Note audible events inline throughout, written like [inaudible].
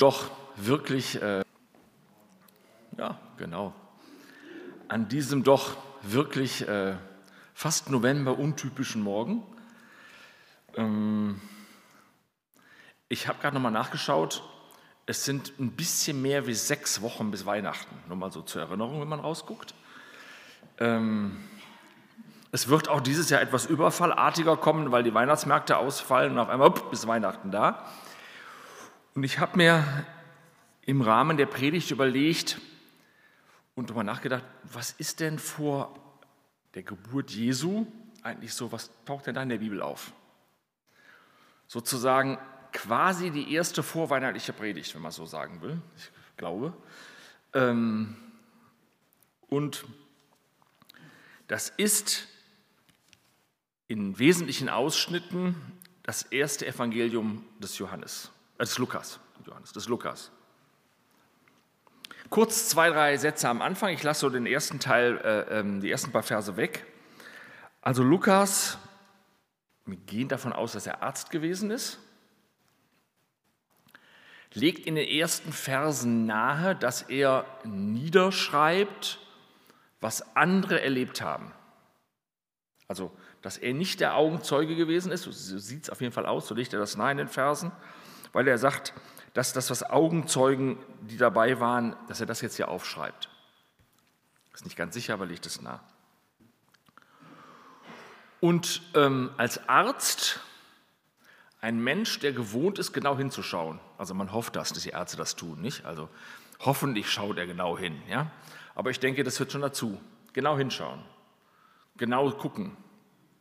doch wirklich, äh, ja, genau, an diesem doch wirklich äh, fast November untypischen Morgen. Ähm, ich habe gerade nochmal nachgeschaut, es sind ein bisschen mehr wie sechs Wochen bis Weihnachten, nur mal so zur Erinnerung, wenn man rausguckt. Ähm, es wird auch dieses Jahr etwas überfallartiger kommen, weil die Weihnachtsmärkte ausfallen und auf einmal upp, bis Weihnachten da. Und ich habe mir im Rahmen der Predigt überlegt und darüber nachgedacht, was ist denn vor der Geburt Jesu eigentlich so, was taucht denn da in der Bibel auf? Sozusagen quasi die erste vorweihnachtliche Predigt, wenn man so sagen will, ich glaube. Ähm, und das ist in wesentlichen Ausschnitten das erste Evangelium des Johannes, äh, des Lukas, Johannes, des Lukas. Kurz zwei, drei Sätze am Anfang. Ich lasse so den ersten Teil, äh, ähm, die ersten paar Verse weg. Also Lukas, wir gehen davon aus, dass er Arzt gewesen ist, legt in den ersten Versen nahe, dass er niederschreibt, was andere erlebt haben. Also, dass er nicht der Augenzeuge gewesen ist, so sieht es auf jeden Fall aus, so legt er das nahe in den Versen, weil er sagt, dass das, was Augenzeugen, die dabei waren, dass er das jetzt hier aufschreibt. Ist nicht ganz sicher, aber liegt es nah. Und ähm, als Arzt ein Mensch, der gewohnt ist, genau hinzuschauen. Also man hofft das, dass die Ärzte das tun, nicht? Also hoffentlich schaut er genau hin, ja. Aber ich denke, das wird schon dazu. Genau hinschauen, genau gucken,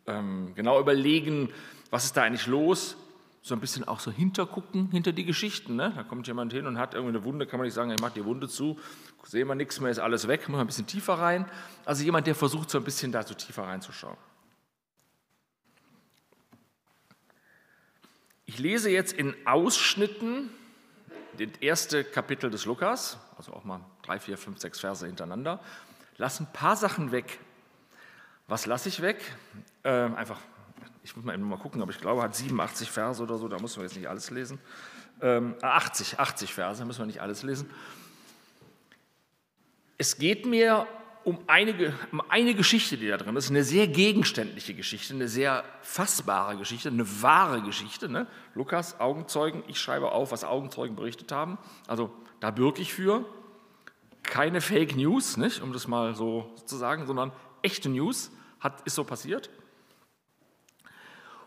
ähm, genau überlegen, was ist da eigentlich los, so ein bisschen auch so hintergucken, hinter die Geschichten. Ne? Da kommt jemand hin und hat irgendwie eine Wunde, kann man nicht sagen, ich mache die Wunde zu, sehen wir nichts mehr, ist alles weg, muss man ein bisschen tiefer rein. Also jemand, der versucht, so ein bisschen da so tiefer reinzuschauen. Ich lese jetzt in Ausschnitten das erste Kapitel des Lukas, also auch mal drei, vier, fünf, sechs Verse hintereinander, lasse ein paar Sachen weg. Was lasse ich weg? Äh, einfach ich muss mal, mal gucken, aber ich glaube, hat 87 Verse oder so, da muss man jetzt nicht alles lesen. Ähm, 80, 80 Verse, da müssen wir nicht alles lesen. Es geht mir um eine, um eine Geschichte, die da drin ist, eine sehr gegenständliche Geschichte, eine sehr fassbare Geschichte, eine wahre Geschichte. Ne? Lukas, Augenzeugen, ich schreibe auf, was Augenzeugen berichtet haben. Also da bürge ich für. Keine Fake News, nicht, um das mal so zu sagen, sondern echte News, hat, ist so passiert.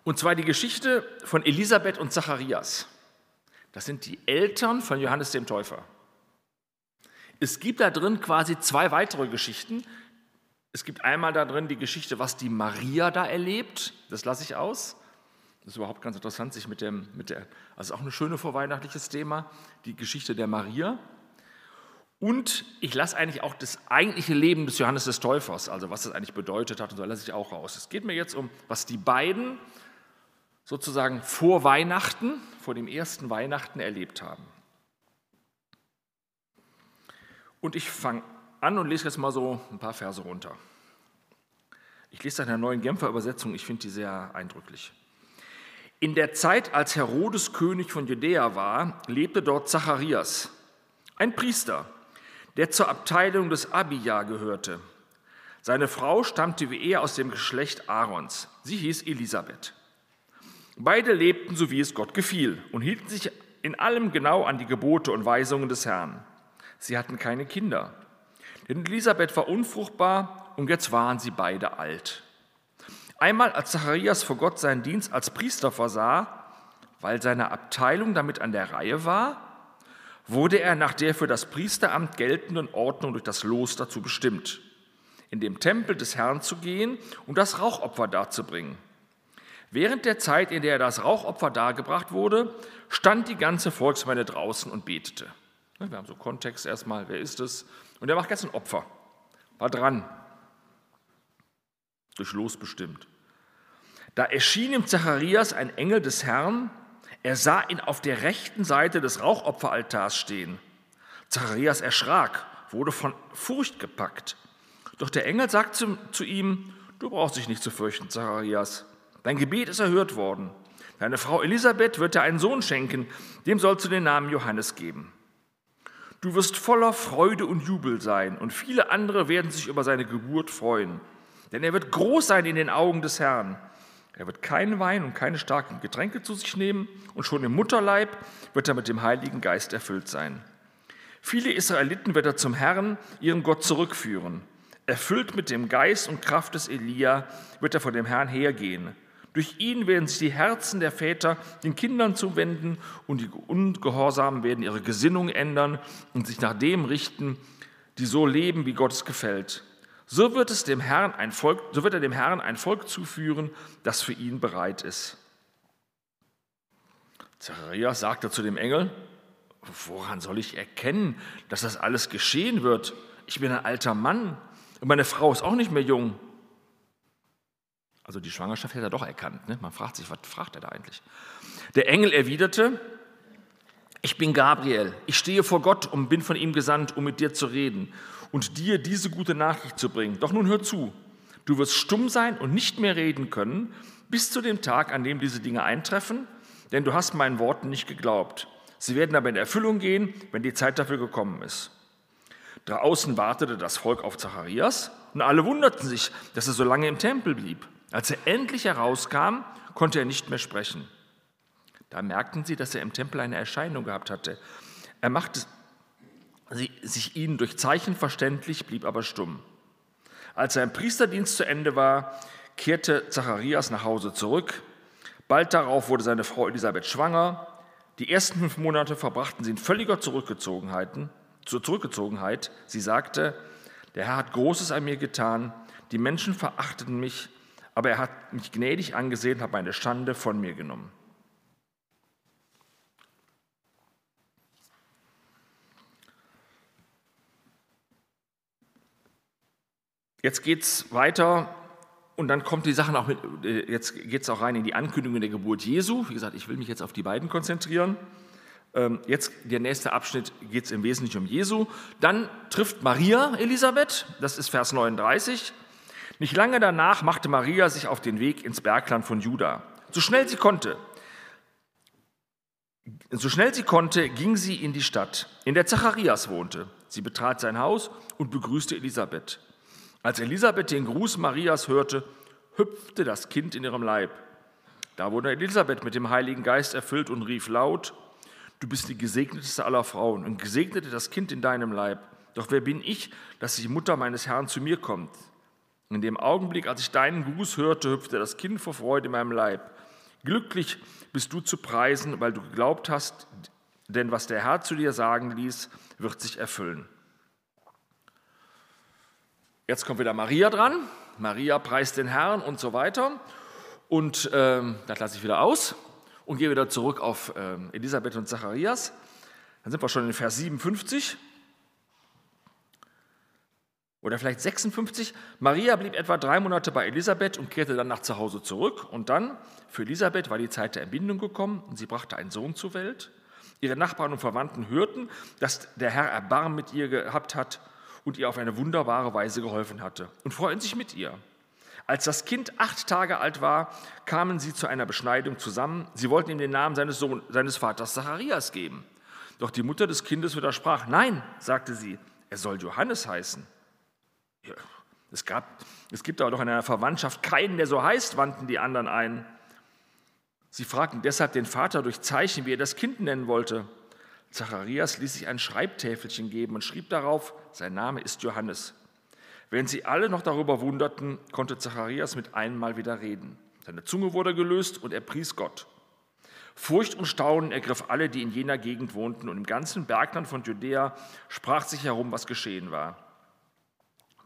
Und zwar die Geschichte von Elisabeth und Zacharias. Das sind die Eltern von Johannes dem Täufer. Es gibt da drin quasi zwei weitere Geschichten. Es gibt einmal da drin die Geschichte, was die Maria da erlebt. Das lasse ich aus. Das ist überhaupt ganz interessant, sich mit dem, mit der, also auch ein schönes vorweihnachtliches Thema, die Geschichte der Maria. Und ich lasse eigentlich auch das eigentliche Leben des Johannes des Täufers, also was das eigentlich bedeutet hat, und so lasse ich auch raus. Es geht mir jetzt um, was die beiden sozusagen vor Weihnachten, vor dem ersten Weihnachten erlebt haben. Und ich fange an und lese jetzt mal so ein paar Verse runter. Ich lese das in der neuen Genfer Übersetzung, ich finde die sehr eindrücklich. In der Zeit, als Herodes König von Judäa war, lebte dort Zacharias, ein Priester, der zur Abteilung des Abia gehörte. Seine Frau stammte wie er aus dem Geschlecht Aarons. Sie hieß Elisabeth. Beide lebten so, wie es Gott gefiel und hielten sich in allem genau an die Gebote und Weisungen des Herrn. Sie hatten keine Kinder, denn Elisabeth war unfruchtbar und jetzt waren sie beide alt. Einmal, als Zacharias vor Gott seinen Dienst als Priester versah, weil seine Abteilung damit an der Reihe war, wurde er nach der für das Priesteramt geltenden Ordnung durch das Los dazu bestimmt, in dem Tempel des Herrn zu gehen und das Rauchopfer darzubringen. Während der Zeit, in der das Rauchopfer dargebracht wurde, stand die ganze Volksmenge draußen und betete. Ne, wir haben so Kontext erstmal, wer ist es? Und er macht jetzt ein Opfer, war dran, durch Los bestimmt. Da erschien ihm Zacharias ein Engel des Herrn, er sah ihn auf der rechten Seite des Rauchopferaltars stehen. Zacharias erschrak, wurde von Furcht gepackt. Doch der Engel sagt zu, zu ihm, du brauchst dich nicht zu fürchten, Zacharias. Dein Gebet ist erhört worden. Deine Frau Elisabeth wird dir einen Sohn schenken, dem sollst du den Namen Johannes geben. Du wirst voller Freude und Jubel sein, und viele andere werden sich über seine Geburt freuen. Denn er wird groß sein in den Augen des Herrn. Er wird keinen Wein und keine starken Getränke zu sich nehmen, und schon im Mutterleib wird er mit dem Heiligen Geist erfüllt sein. Viele Israeliten wird er zum Herrn, ihrem Gott, zurückführen. Erfüllt mit dem Geist und Kraft des Elia wird er vor dem Herrn hergehen. Durch ihn werden sich die Herzen der Väter den Kindern zuwenden und die Ungehorsamen werden ihre Gesinnung ändern und sich nach dem richten, die so leben, wie Gott es gefällt. So wird, es dem Herrn ein Volk, so wird er dem Herrn ein Volk zuführen, das für ihn bereit ist. Zacharias sagte zu dem Engel, woran soll ich erkennen, dass das alles geschehen wird? Ich bin ein alter Mann und meine Frau ist auch nicht mehr jung. Also die Schwangerschaft hätte er doch erkannt. Ne? Man fragt sich, was fragt er da eigentlich? Der Engel erwiderte, ich bin Gabriel, ich stehe vor Gott und bin von ihm gesandt, um mit dir zu reden und dir diese gute Nachricht zu bringen. Doch nun hör zu, du wirst stumm sein und nicht mehr reden können, bis zu dem Tag, an dem diese Dinge eintreffen, denn du hast meinen Worten nicht geglaubt. Sie werden aber in Erfüllung gehen, wenn die Zeit dafür gekommen ist. Draußen wartete das Volk auf Zacharias und alle wunderten sich, dass er so lange im Tempel blieb. Als er endlich herauskam, konnte er nicht mehr sprechen. Da merkten sie, dass er im Tempel eine Erscheinung gehabt hatte. Er machte sich ihnen durch Zeichen verständlich, blieb aber stumm. Als sein Priesterdienst zu Ende war, kehrte Zacharias nach Hause zurück. Bald darauf wurde seine Frau Elisabeth schwanger. Die ersten fünf Monate verbrachten sie in völliger Zurückgezogenheit. Zur Zurückgezogenheit. Sie sagte, der Herr hat Großes an mir getan, die Menschen verachteten mich, aber er hat mich gnädig angesehen, hat meine Schande von mir genommen. Jetzt geht es weiter und dann kommt die Sache auch mit, äh, jetzt geht es auch rein in die Ankündigung der Geburt Jesu. Wie gesagt, ich will mich jetzt auf die beiden konzentrieren. Ähm, jetzt der nächste Abschnitt geht es im Wesentlichen um Jesu. Dann trifft Maria Elisabeth, das ist Vers 39. Nicht lange danach machte Maria sich auf den Weg ins Bergland von Juda. So schnell sie konnte, so schnell sie konnte, ging sie in die Stadt, in der Zacharias wohnte. Sie betrat sein Haus und begrüßte Elisabeth. Als Elisabeth den Gruß Marias hörte, hüpfte das Kind in ihrem Leib. Da wurde Elisabeth mit dem Heiligen Geist erfüllt und rief laut, Du bist die gesegneteste aller Frauen und gesegnete das Kind in deinem Leib. Doch wer bin ich, dass die Mutter meines Herrn zu mir kommt? In dem Augenblick, als ich deinen Gruß hörte, hüpfte das Kind vor Freude in meinem Leib. Glücklich bist du zu preisen, weil du geglaubt hast, denn was der Herr zu dir sagen ließ, wird sich erfüllen. Jetzt kommt wieder Maria dran. Maria preist den Herrn und so weiter. Und ähm, das lasse ich wieder aus und gehe wieder zurück auf ähm, Elisabeth und Zacharias. Dann sind wir schon in Vers 57 oder vielleicht 56. Maria blieb etwa drei Monate bei Elisabeth und kehrte dann nach zu Hause zurück. Und dann, für Elisabeth war die Zeit der Entbindung gekommen und sie brachte einen Sohn zur Welt. Ihre Nachbarn und Verwandten hörten, dass der Herr Erbarmen mit ihr gehabt hat und ihr auf eine wunderbare Weise geholfen hatte und freuten sich mit ihr. Als das Kind acht Tage alt war, kamen sie zu einer Beschneidung zusammen. Sie wollten ihm den Namen seines, Sohn, seines Vaters Zacharias geben. Doch die Mutter des Kindes widersprach. Nein, sagte sie, er soll Johannes heißen. Es, gab, es gibt aber doch in einer Verwandtschaft keinen, der so heißt, wandten die anderen ein. Sie fragten deshalb den Vater durch Zeichen, wie er das Kind nennen wollte. Zacharias ließ sich ein Schreibtäfelchen geben und schrieb darauf, sein Name ist Johannes. Während sie alle noch darüber wunderten, konnte Zacharias mit einem Mal wieder reden. Seine Zunge wurde gelöst und er pries Gott. Furcht und Staunen ergriff alle, die in jener Gegend wohnten, und im ganzen Bergland von Judäa sprach sich herum, was geschehen war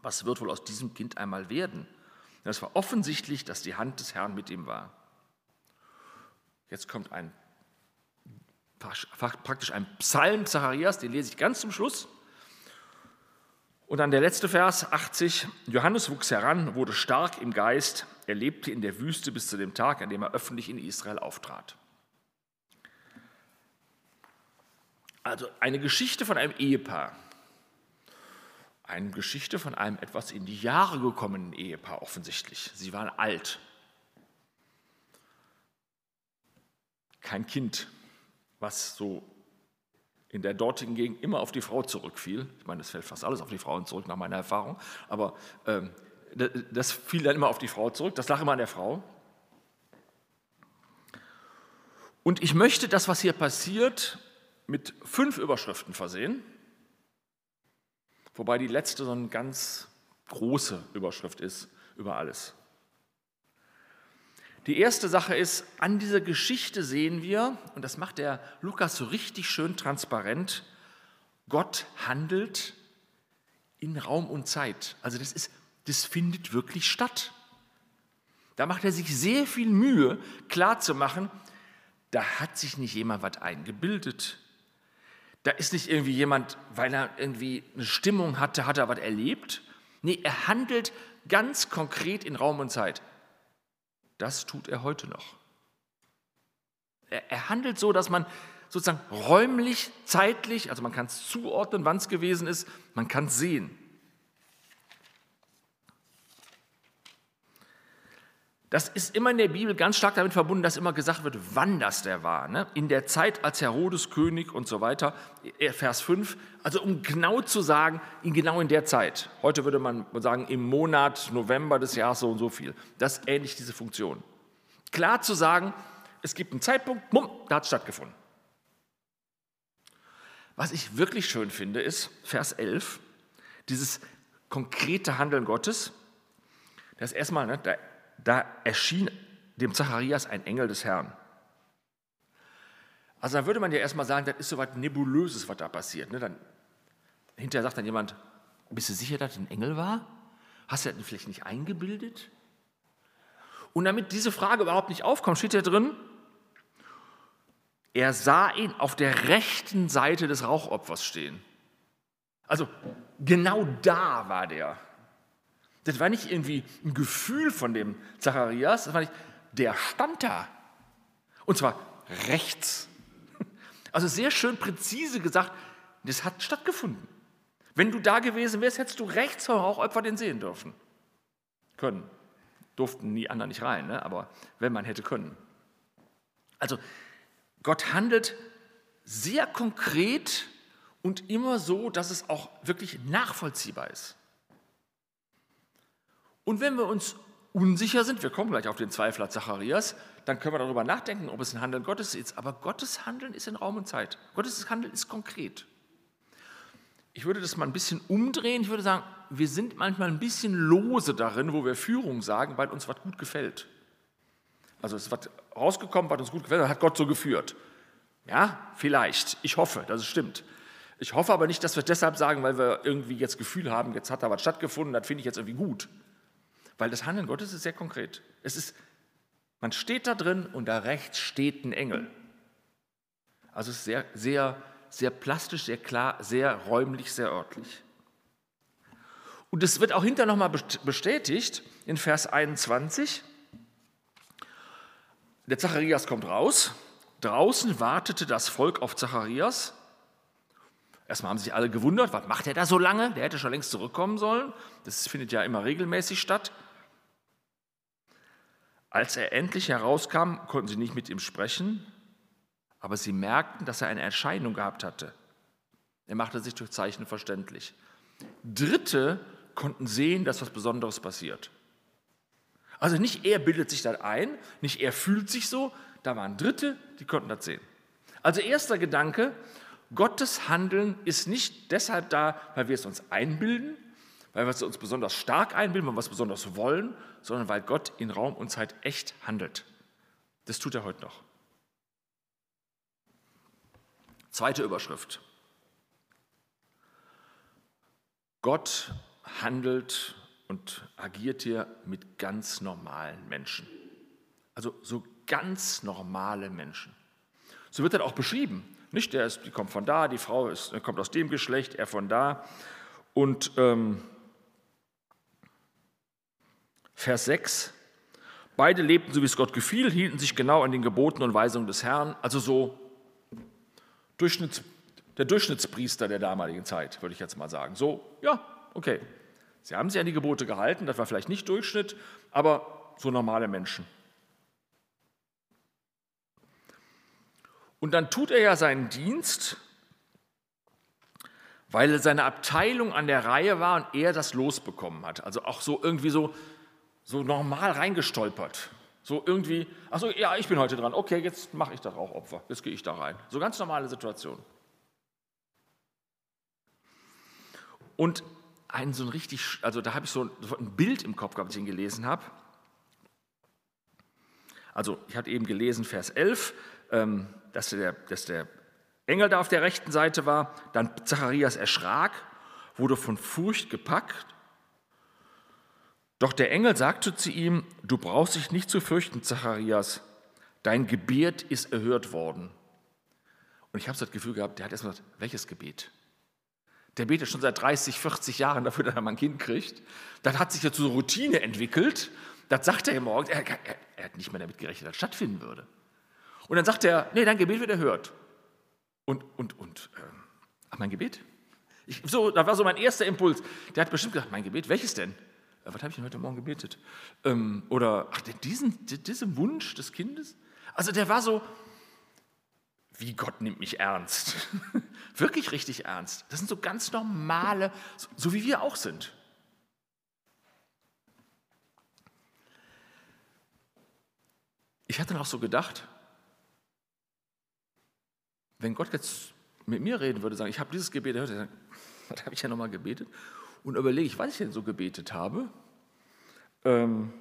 was wird wohl aus diesem Kind einmal werden? Denn es war offensichtlich, dass die Hand des Herrn mit ihm war. Jetzt kommt ein praktisch ein Psalm Zacharias, den lese ich ganz zum Schluss. Und dann der letzte Vers, 80. Johannes wuchs heran, wurde stark im Geist. Er lebte in der Wüste bis zu dem Tag, an dem er öffentlich in Israel auftrat. Also eine Geschichte von einem Ehepaar eine Geschichte von einem etwas in die Jahre gekommenen Ehepaar offensichtlich. Sie waren alt. kein Kind, was so in der dortigen Gegend immer auf die Frau zurückfiel. Ich meine, das fällt fast alles auf die Frauen zurück nach meiner Erfahrung, aber ähm, das fiel dann immer auf die Frau zurück. Das lag immer an der Frau. Und ich möchte das, was hier passiert, mit fünf Überschriften versehen, wobei die letzte so eine ganz große Überschrift ist über alles. Die erste Sache ist, an dieser Geschichte sehen wir, und das macht der Lukas so richtig schön transparent, Gott handelt in Raum und Zeit. Also das, ist, das findet wirklich statt. Da macht er sich sehr viel Mühe, klarzumachen, da hat sich nicht jemand was eingebildet. Da ist nicht irgendwie jemand, weil er irgendwie eine Stimmung hatte, hat er was erlebt. Nee, er handelt ganz konkret in Raum und Zeit. Das tut er heute noch. Er, er handelt so, dass man sozusagen räumlich, zeitlich, also man kann es zuordnen, wann es gewesen ist, man kann es sehen. Das ist immer in der Bibel ganz stark damit verbunden, dass immer gesagt wird, wann das der war. Ne? In der Zeit als Herodes König und so weiter. Äh, Vers 5, also um genau zu sagen, in genau in der Zeit. Heute würde man sagen, im Monat November des Jahres so und so viel. Das ist ähnlich diese Funktion. Klar zu sagen, es gibt einen Zeitpunkt, bumm, da hat es stattgefunden. Was ich wirklich schön finde, ist Vers 11, dieses konkrete Handeln Gottes. Das erstmal, ne, da da erschien dem Zacharias ein Engel des Herrn. Also da würde man ja erstmal sagen, das ist so was Nebulöses, was da passiert. Ne? Dann, hinterher sagt dann jemand, bist du sicher, dass das ein Engel war? Hast du das vielleicht nicht eingebildet? Und damit diese Frage überhaupt nicht aufkommt, steht hier drin, er sah ihn auf der rechten Seite des Rauchopfers stehen. Also genau da war der. Das war nicht irgendwie ein Gefühl von dem Zacharias, das war nicht, der stand da. Und zwar rechts. [laughs] Also sehr schön präzise gesagt, das hat stattgefunden. Wenn du da gewesen wärst, hättest du rechts vom Rauchopfer den sehen dürfen. Können. Durften nie anderen nicht rein, ne? aber wenn man hätte können. Also Gott handelt sehr konkret und immer so, dass es auch wirklich nachvollziehbar ist. Und wenn wir uns unsicher sind, wir kommen gleich auf den Zweifler Zacharias, dann können wir darüber nachdenken, ob es ein Handeln Gottes ist. Aber Gottes Handeln ist in Raum und Zeit. Gottes Handeln ist konkret. Ich würde das mal ein bisschen umdrehen. Ich würde sagen, wir sind manchmal ein bisschen lose darin, wo wir Führung sagen, weil uns was gut gefällt. Also es ist was rausgekommen, was uns gut gefällt, hat Gott so geführt. Ja, vielleicht. Ich hoffe, dass es stimmt. Ich hoffe aber nicht, dass wir deshalb sagen, weil wir irgendwie jetzt Gefühl haben, jetzt hat da was stattgefunden, das finde ich jetzt irgendwie gut. Weil das Handeln Gottes ist sehr konkret. Es ist, man steht da drin und da rechts steht ein Engel. Also es ist sehr, sehr, sehr plastisch, sehr klar, sehr räumlich, sehr örtlich. Und es wird auch hinterher nochmal bestätigt in Vers 21. Der Zacharias kommt raus. Draußen wartete das Volk auf Zacharias. Erstmal haben sich alle gewundert, was macht er da so lange? Der hätte schon längst zurückkommen sollen. Das findet ja immer regelmäßig statt. Als er endlich herauskam, konnten sie nicht mit ihm sprechen, aber sie merkten, dass er eine Erscheinung gehabt hatte. Er machte sich durch Zeichen verständlich. Dritte konnten sehen, dass was Besonderes passiert. Also nicht er bildet sich das ein, nicht er fühlt sich so, da waren Dritte, die konnten das sehen. Also erster Gedanke, Gottes Handeln ist nicht deshalb da, weil wir es uns einbilden, weil wir uns besonders stark einbilden, weil wir es besonders wollen, sondern weil Gott in Raum und Zeit echt handelt. Das tut er heute noch. Zweite Überschrift. Gott handelt und agiert hier mit ganz normalen Menschen. Also so ganz normale Menschen. So wird das auch beschrieben. Nicht, der ist, die kommt von da, die Frau ist, kommt aus dem Geschlecht, er von da. Und ähm, Vers 6. Beide lebten so, wie es Gott gefiel, hielten sich genau an den Geboten und Weisungen des Herrn, also so Durchschnitts, der Durchschnittspriester der damaligen Zeit, würde ich jetzt mal sagen. So, ja, okay. Sie haben sich an die Gebote gehalten, das war vielleicht nicht Durchschnitt, aber so normale Menschen. Und dann tut er ja seinen Dienst, weil seine Abteilung an der Reihe war und er das losbekommen hat. Also auch so irgendwie so, so normal reingestolpert. So irgendwie, achso, ja, ich bin heute dran. Okay, jetzt mache ich das auch Opfer. Jetzt gehe ich da rein. So ganz normale Situation. Und ein so ein richtig, also da habe ich so ein Bild im Kopf gehabt, als ich ihn gelesen habe. Also ich hatte eben gelesen, Vers 11, ähm, dass, der, dass der Engel da auf der rechten Seite war. Dann Zacharias erschrak, wurde von Furcht gepackt. Doch der Engel sagte zu ihm, du brauchst dich nicht zu fürchten, Zacharias, dein Gebet ist erhört worden. Und ich habe so das Gefühl gehabt, der hat erstmal gesagt, welches Gebet? Der betet schon seit 30, 40 Jahren dafür, dass er mal ein Kind kriegt. Dann hat sich dazu so Routine entwickelt. Das sagt er ja morgens. Er, er, er, hat nicht mehr damit gerechnet, dass das stattfinden würde. Und dann sagt er, nee, dein Gebet wird erhört. Und, und, und, äh, ach, mein Gebet? Ich, so, das war so mein erster Impuls. Der hat bestimmt gesagt, mein Gebet, welches denn? Was habe ich denn heute Morgen gebetet? Ähm, oder, ach, diesen, diesen Wunsch des Kindes? Also der war so, wie Gott nimmt mich ernst. [laughs] Wirklich richtig ernst. Das sind so ganz normale, so, so wie wir auch sind. Ich hatte noch so gedacht, wenn Gott jetzt mit mir reden würde, sagen, ich habe dieses Gebet erhört, [laughs] was habe ich ja nochmal gebetet? Und überlege ich, was ich denn so gebetet habe. Ähm,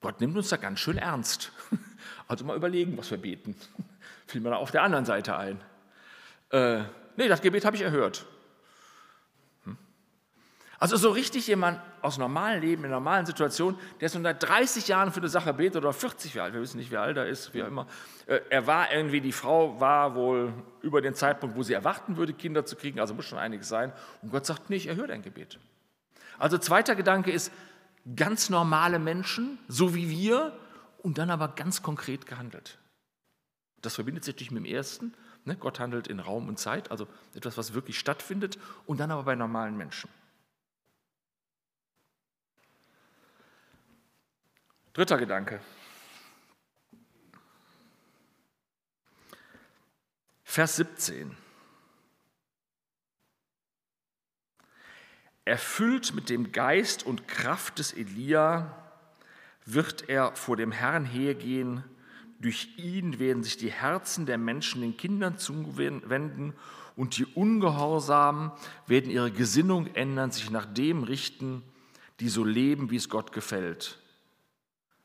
Gott nimmt uns da ganz schön ernst. [laughs] Also mal überlegen, was wir beten. [laughs] Fiel mir da auf der anderen Seite ein. Äh, nee, das Gebet habe ich erhört. Also so richtig jemand aus normalem Leben, in normalen Situationen, der schon seit 30 Jahren für eine Sache betet oder 40 Jahre alt, wir wissen nicht, wie alt er ist, wie auch immer. Äh, er war irgendwie, die Frau war wohl über den Zeitpunkt, wo sie erwarten würde, Kinder zu kriegen, also muss schon einiges sein. Und Gott sagt, nee, ich erhöre dein Gebet. Also zweiter Gedanke ist, ganz normale Menschen, so wie wir, und dann aber ganz konkret gehandelt. Das verbindet sich natürlich mit dem ersten. Ne? Gott handelt in Raum und Zeit, also etwas, was wirklich stattfindet, und dann aber bei normalen Menschen. Dritter Gedanke. Vers 17. Erfüllt mit dem Geist und Kraft des Elia wird er vor dem Herrn hergehen. Durch ihn werden sich die Herzen der Menschen den Kindern zuwenden und die Ungehorsamen werden ihre Gesinnung ändern, sich nach dem richten, die so leben, wie es Gott gefällt.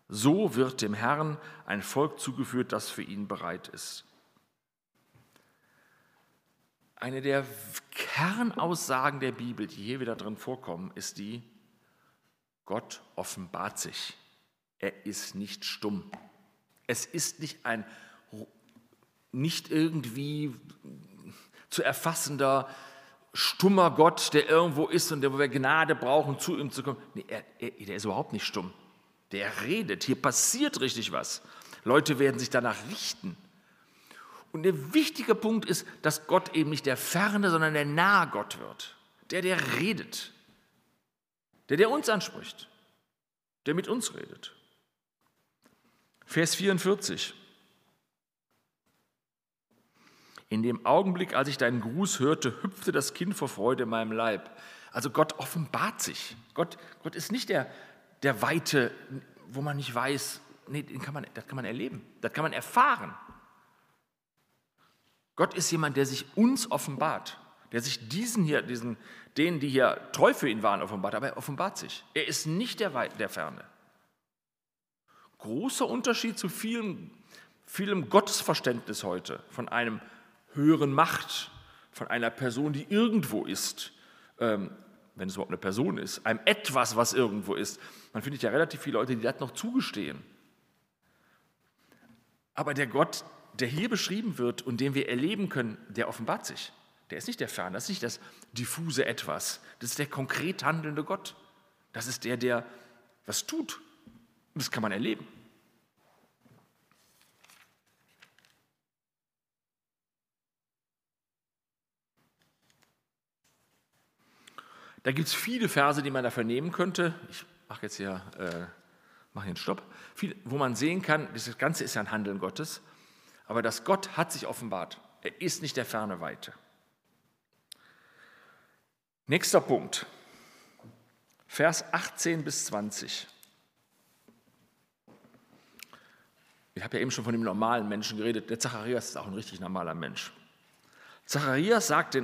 So wird dem Herrn ein Volk zugeführt, das für ihn bereit ist. Eine der Kernaussagen der Bibel, die hier wieder drin vorkommen, ist die, Gott offenbart sich. Er ist nicht stumm. Es ist nicht ein nicht irgendwie zu erfassender, stummer Gott, der irgendwo ist und der, wo wir Gnade brauchen, zu ihm zu kommen. Nee, er, er, der ist überhaupt nicht stumm. Der redet, hier passiert richtig was. Leute werden sich danach richten. Und der wichtige Punkt ist, dass Gott eben nicht der ferne, sondern der nahe Gott wird. Der, der redet. Der, der uns anspricht. Der mit uns redet. Vers 44. In dem Augenblick, als ich deinen Gruß hörte, hüpfte das Kind vor Freude in meinem Leib. Also Gott offenbart sich. Gott, Gott ist nicht der, der Weite, wo man nicht weiß, nee, kann man, das kann man erleben, das kann man erfahren. Gott ist jemand, der sich uns offenbart, der sich diesen hier, diesen, denen, die hier treu für ihn waren, offenbart, aber er offenbart sich. Er ist nicht der, Weit, der Ferne. Großer Unterschied zu vielem, vielem Gottesverständnis heute, von einem höheren Macht, von einer Person, die irgendwo ist. Ähm, wenn es überhaupt eine Person ist, einem etwas, was irgendwo ist. Man findet ja relativ viele Leute, die das noch zugestehen. Aber der Gott, der hier beschrieben wird und den wir erleben können, der offenbart sich. Der ist nicht der Fern, das ist nicht das diffuse Etwas. Das ist der konkret handelnde Gott. Das ist der, der was tut. Und das kann man erleben. Da gibt es viele Verse, die man dafür nehmen könnte. Ich mache jetzt hier, äh, mache hier einen Stopp. Viel, wo man sehen kann, das Ganze ist ja ein Handeln Gottes. Aber das Gott hat sich offenbart. Er ist nicht der ferne Weite. Nächster Punkt. Vers 18 bis 20. Ich habe ja eben schon von dem normalen Menschen geredet. Der Zacharias ist auch ein richtig normaler Mensch. Zacharias sagt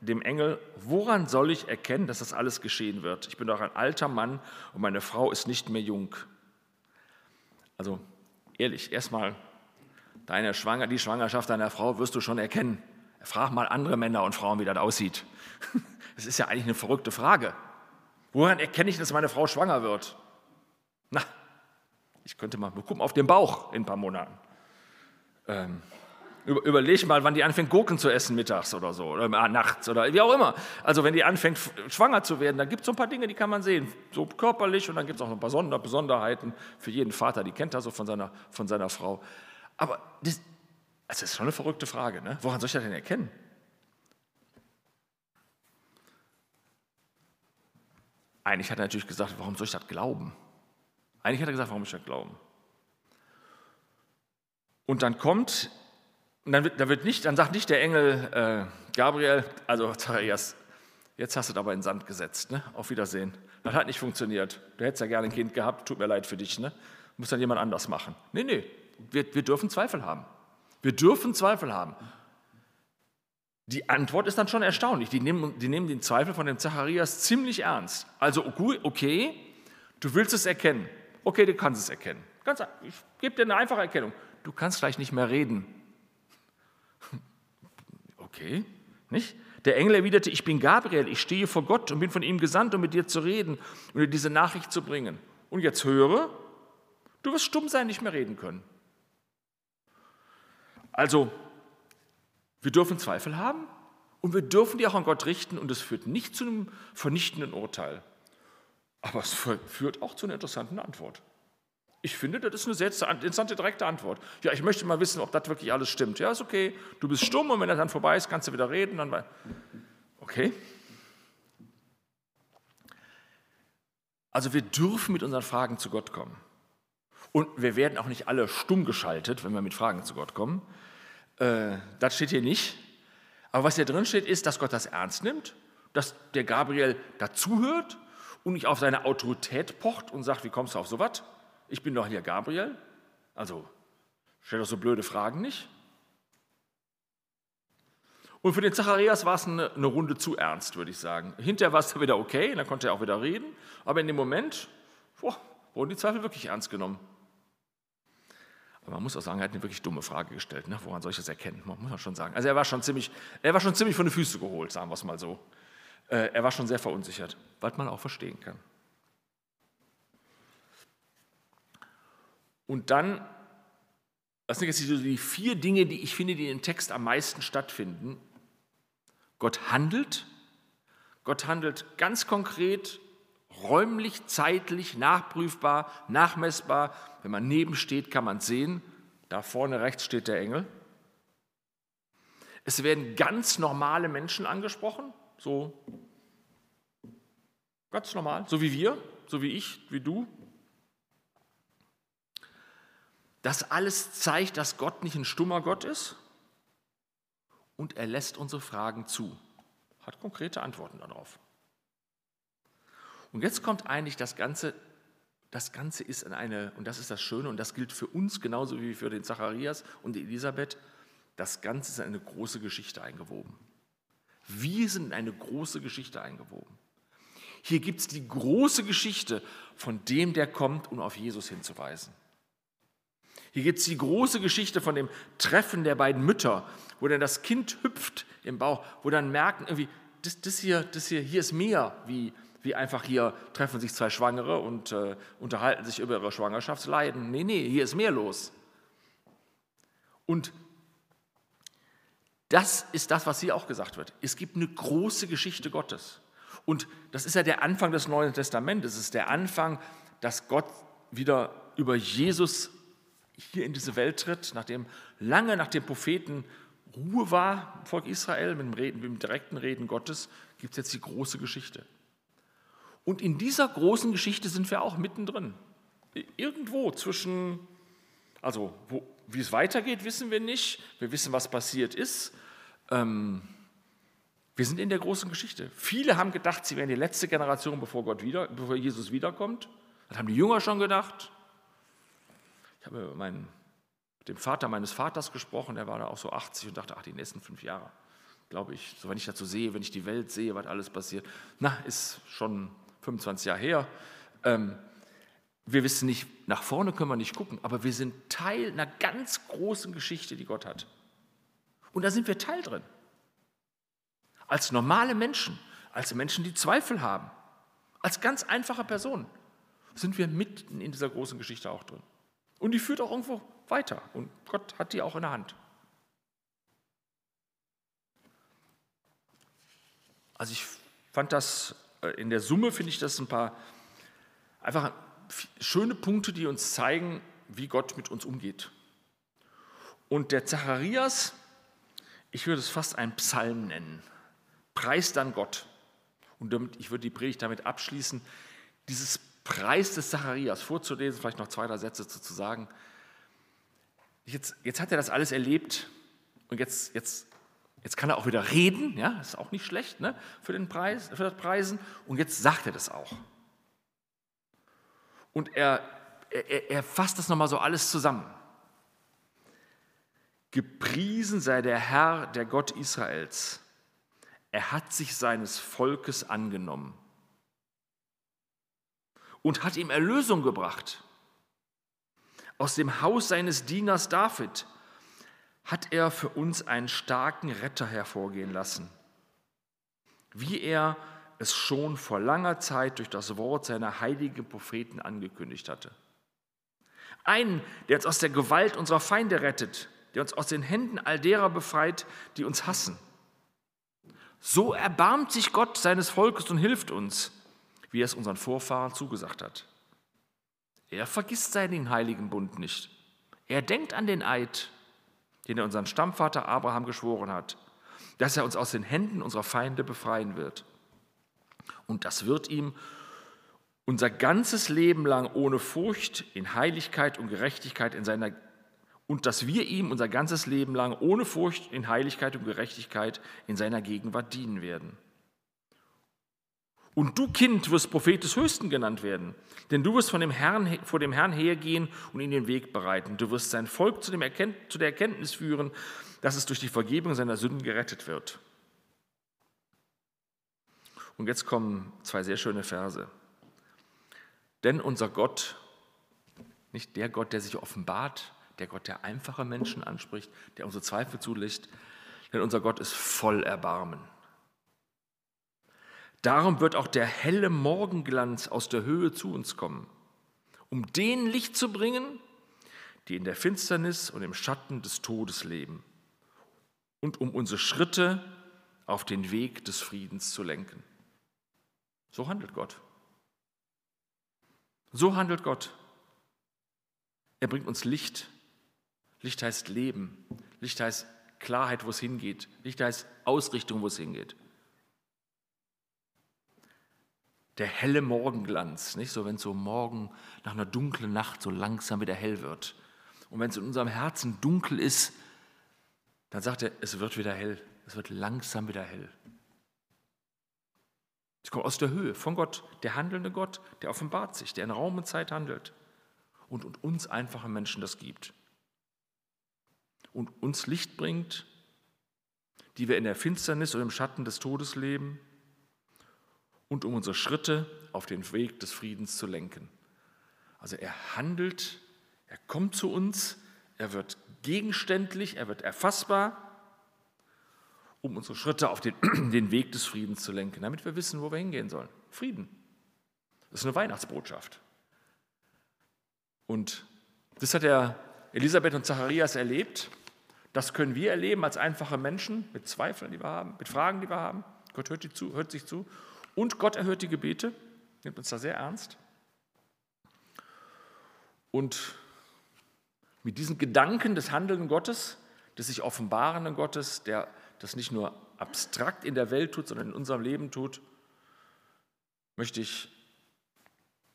dem Engel, woran soll ich erkennen, dass das alles geschehen wird? Ich bin doch ein alter Mann und meine Frau ist nicht mehr jung. Also ehrlich, erstmal, deine Schwanger, die Schwangerschaft deiner Frau wirst du schon erkennen. Frag mal andere Männer und Frauen, wie das aussieht. [laughs] Das ist ja eigentlich eine verrückte Frage. Woran erkenne ich, dass meine Frau schwanger wird? Na, ich könnte mal gucken auf den Bauch in ein paar Monaten. Ähm, Überleg mal, wann die anfängt, Gurken zu essen mittags oder so, oder nachts oder wie auch immer. Also wenn die anfängt, schwanger zu werden, da gibt es so ein paar Dinge, die kann man sehen, so körperlich und dann gibt es auch ein paar Besonderheiten für jeden Vater, die kennt er so von seiner, von seiner Frau. Aber das, das ist schon eine verrückte Frage, ne? woran soll ich das denn erkennen? Eigentlich hat er natürlich gesagt, warum soll ich das glauben? Eigentlich hat er gesagt, warum soll ich das glauben? Und dann kommt und dann wird, da wird nicht, dann sagt nicht der Engel äh, Gabriel, also Zacharias, jetzt hast du es aber in Sand gesetzt, ne? auf Wiedersehen. Das hat nicht funktioniert. Du hättest ja gerne ein Kind gehabt, tut mir leid für dich. Ne? Muss dann jemand anders machen. Nee, nee, wir, wir dürfen Zweifel haben. Wir dürfen Zweifel haben. Die Antwort ist dann schon erstaunlich. Die nehmen, die nehmen den Zweifel von dem Zacharias ziemlich ernst. Also, okay, du willst es erkennen. Okay, du kannst es erkennen. Ganz, ich gebe dir eine einfache Erkennung. Du kannst gleich nicht mehr reden. [laughs] Okay, nicht? Der Engel erwiderte, ich bin Gabriel, ich stehe vor Gott und bin von ihm gesandt, um mit dir zu reden und dir diese Nachricht zu bringen. Und jetzt höre, du wirst stumm sein, nicht mehr reden können. Also, wir dürfen Zweifel haben und wir dürfen die auch an Gott richten und es führt nicht zu einem vernichtenden Urteil. Aber es führt auch zu einer interessanten Antwort. Ich finde, das ist eine sehr interessante, direkte Antwort. Ja, ich möchte mal wissen, ob das wirklich alles stimmt. Ja, ist okay. Du bist stumm und wenn das dann vorbei ist, kannst du wieder reden. Dann okay. Also wir dürfen mit unseren Fragen zu Gott kommen. Und wir werden auch nicht alle stumm geschaltet, wenn wir mit Fragen zu Gott kommen. Äh, das steht hier nicht. Aber was hier drin steht, ist, dass Gott das ernst nimmt, dass der Gabriel dazuhört und nicht auf seine Autorität pocht und sagt, wie kommst du auf sowas? Ich bin doch hier Gabriel. Also stell doch so blöde Fragen nicht. Und für den Zacharias war es eine, eine Runde zu ernst, würde ich sagen. Hinterher war es [laughs] wieder okay, dann konnte er auch wieder reden. Aber in dem Moment boah, wurden die Zweifel wirklich ernst genommen. Aber man muss auch sagen, er hat eine wirklich dumme Frage gestellt. Ne? Woran soll ich das erkennen? Man muss man schon sagen. Also er war schon ziemlich, er war schon ziemlich von den Füßen geholt, sagen wir es mal so. Äh, er war schon sehr verunsichert, was man auch verstehen kann. Und dann, das sind jetzt die vier Dinge, die ich finde, die im Text am meisten stattfinden. Gott handelt, Gott handelt ganz konkret, räumlich, zeitlich, nachprüfbar, nachmessbar. Wenn man nebensteht, kann man sehen. Da vorne rechts steht der Engel. Es werden ganz normale Menschen angesprochen, so ganz normal, so wie wir, so wie ich, wie du. Das alles zeigt, dass Gott nicht ein stummer Gott ist und er lässt unsere Fragen zu, hat konkrete Antworten darauf. Und jetzt kommt eigentlich das Ganze, das Ganze ist in eine, und das ist das Schöne, und das gilt für uns genauso wie für den Zacharias und die Elisabeth, das Ganze ist in eine große Geschichte eingewoben. Wir sind in eine große Geschichte eingewoben. Hier gibt es die große Geschichte von dem, der kommt, um auf Jesus hinzuweisen. Hier gibt es die große Geschichte von dem Treffen der beiden Mütter, wo dann das Kind hüpft im Bauch, wo dann merken, irgendwie, das, das hier, das hier, hier ist mehr wie, wie einfach hier treffen sich zwei Schwangere und äh, unterhalten sich über ihre Schwangerschaftsleiden. Nee, nee, hier ist mehr los. Und das ist das, was hier auch gesagt wird. Es gibt eine große Geschichte Gottes. Und das ist ja der Anfang des Neuen Testamentes. Es ist der Anfang, dass Gott wieder über Jesus hier in diese Welt tritt, nachdem lange nach den Propheten Ruhe war Volk Israel, mit dem, Reden, mit dem direkten Reden Gottes, gibt es jetzt die große Geschichte. Und in dieser großen Geschichte sind wir auch mittendrin. Irgendwo zwischen, also wo, wie es weitergeht, wissen wir nicht. Wir wissen, was passiert ist. Ähm, wir sind in der großen Geschichte. Viele haben gedacht, sie wären die letzte Generation, bevor, Gott wieder, bevor Jesus wiederkommt. Das haben die Jünger schon gedacht. Ich habe meinen, mit dem Vater meines Vaters gesprochen, der war da auch so 80 und dachte, ach, die nächsten fünf Jahre, glaube ich, so wenn ich dazu sehe, wenn ich die Welt sehe, was alles passiert. Na, ist schon 25 Jahre her. Ähm, wir wissen nicht, nach vorne können wir nicht gucken, aber wir sind Teil einer ganz großen Geschichte, die Gott hat. Und da sind wir Teil drin. Als normale Menschen, als Menschen, die Zweifel haben, als ganz einfache Personen sind wir mitten in dieser großen Geschichte auch drin. Und die führt auch irgendwo weiter. Und Gott hat die auch in der Hand. Also ich fand das, äh, in der Summe finde ich das ein paar einfach schöne Punkte, die uns zeigen, wie Gott mit uns umgeht. Und der Zacharias, ich würde es fast einen Psalm nennen, preist dann Gott. Und damit, ich würde die Predigt damit abschließen, dieses Preis des Zacharias vorzulesen, vielleicht noch zwei, drei Sätze zu, zu sagen. Jetzt, jetzt hat er das alles erlebt und jetzt, jetzt, jetzt kann er auch wieder reden, ja, ist auch nicht schlecht ne, für, den Preis, für das Preisen. Und jetzt sagt er das auch. Und er, er, er fasst das nochmal so alles zusammen. Gepriesen sei der Herr, der Gott Israels. Er hat sich seines Volkes angenommen und hat ihm Erlösung gebracht. Aus dem Haus seines Dieners David hat er für uns einen starken Retter hervorgehen lassen, wie er es schon vor langer Zeit durch das Wort seiner heiligen Propheten angekündigt hatte. Einen, der uns aus der Gewalt unserer Feinde rettet, der uns aus den Händen all derer befreit, die uns hassen. So erbarmt sich Gott seines Volkes und hilft uns, wie er es unseren Vorfahren zugesagt hat. Er vergisst seinen heiligen Bund nicht. Er denkt an den Eid, den er unseren Stammvater Abraham geschworen hat, dass er uns aus den Händen unserer Feinde befreien wird. Und das wird ihm unser ganzes Leben lang ohne Furcht in Heiligkeit und Gerechtigkeit in seiner und dass wir ihm unser ganzes Leben lang ohne Furcht in Heiligkeit und Gerechtigkeit in seiner Gegenwart dienen werden. Und du, Kind, wirst Prophet des Höchsten genannt werden, denn du wirst von dem Herrn, vor dem Herrn hergehen und ihm den Weg bereiten. Du wirst sein Volk zu, zu der Erkenntnis führen, dass es durch die Vergebung seiner Sünden gerettet wird. Und jetzt kommen zwei sehr schöne Verse. Denn unser Gott, nicht der Gott, der sich offenbart, der Gott, der einfache Menschen anspricht, der unsere Zweifel zulässt, denn unser Gott ist voll Erbarmen. Darum wird auch der helle Morgenglanz aus der Höhe zu uns kommen, um den Licht zu bringen, die in der Finsternis und im Schatten des Todes leben, und um unsere Schritte auf den Weg des Friedens zu lenken. So handelt Gott. So handelt Gott. Er bringt uns Licht. Licht heißt Leben. Licht heißt Klarheit, wo es hingeht. Licht heißt Ausrichtung, wo es hingeht. Der helle Morgenglanz, nicht so, wenn es so morgen nach einer dunklen Nacht so langsam wieder hell wird. Und wenn es in unserem Herzen dunkel ist, dann sagt er, es wird wieder hell. Es wird langsam wieder hell. Es kommt aus der Höhe von Gott, der handelnde Gott, der offenbart sich, der in Raum und Zeit handelt und, und uns einfache Menschen das gibt. Und uns Licht bringt, die wir in der Finsternis und im Schatten des Todes leben und um unsere Schritte auf den Weg des Friedens zu lenken. Also er handelt, er kommt zu uns, er wird gegenständlich, er wird erfassbar um unsere Schritte auf den, [clears throat] den Weg des Friedens zu lenken, damit wir wissen, wo wir hingehen sollen. Frieden. Das ist eine Weihnachtsbotschaft. Und das hat der Elisabeth und Zacharias erlebt. Das können wir erleben als einfache Menschen mit Zweifeln, die wir haben, mit Fragen, die wir haben. Gott hört, zu, hört sich zu. Und Gott erhört die Gebete, nimmt uns da sehr ernst. Und mit diesen Gedanken des handelnden Gottes, des sich offenbarenden Gottes, der das nicht nur abstrakt in der Welt tut, sondern in unserem Leben tut, möchte ich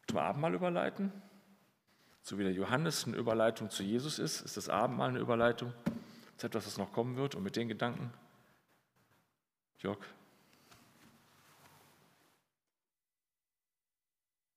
zum Abendmahl überleiten. So wie der Johannes eine Überleitung zu Jesus ist, ist das Abendmahl eine Überleitung zu etwas, was noch kommen wird. Und mit den Gedanken, Jörg,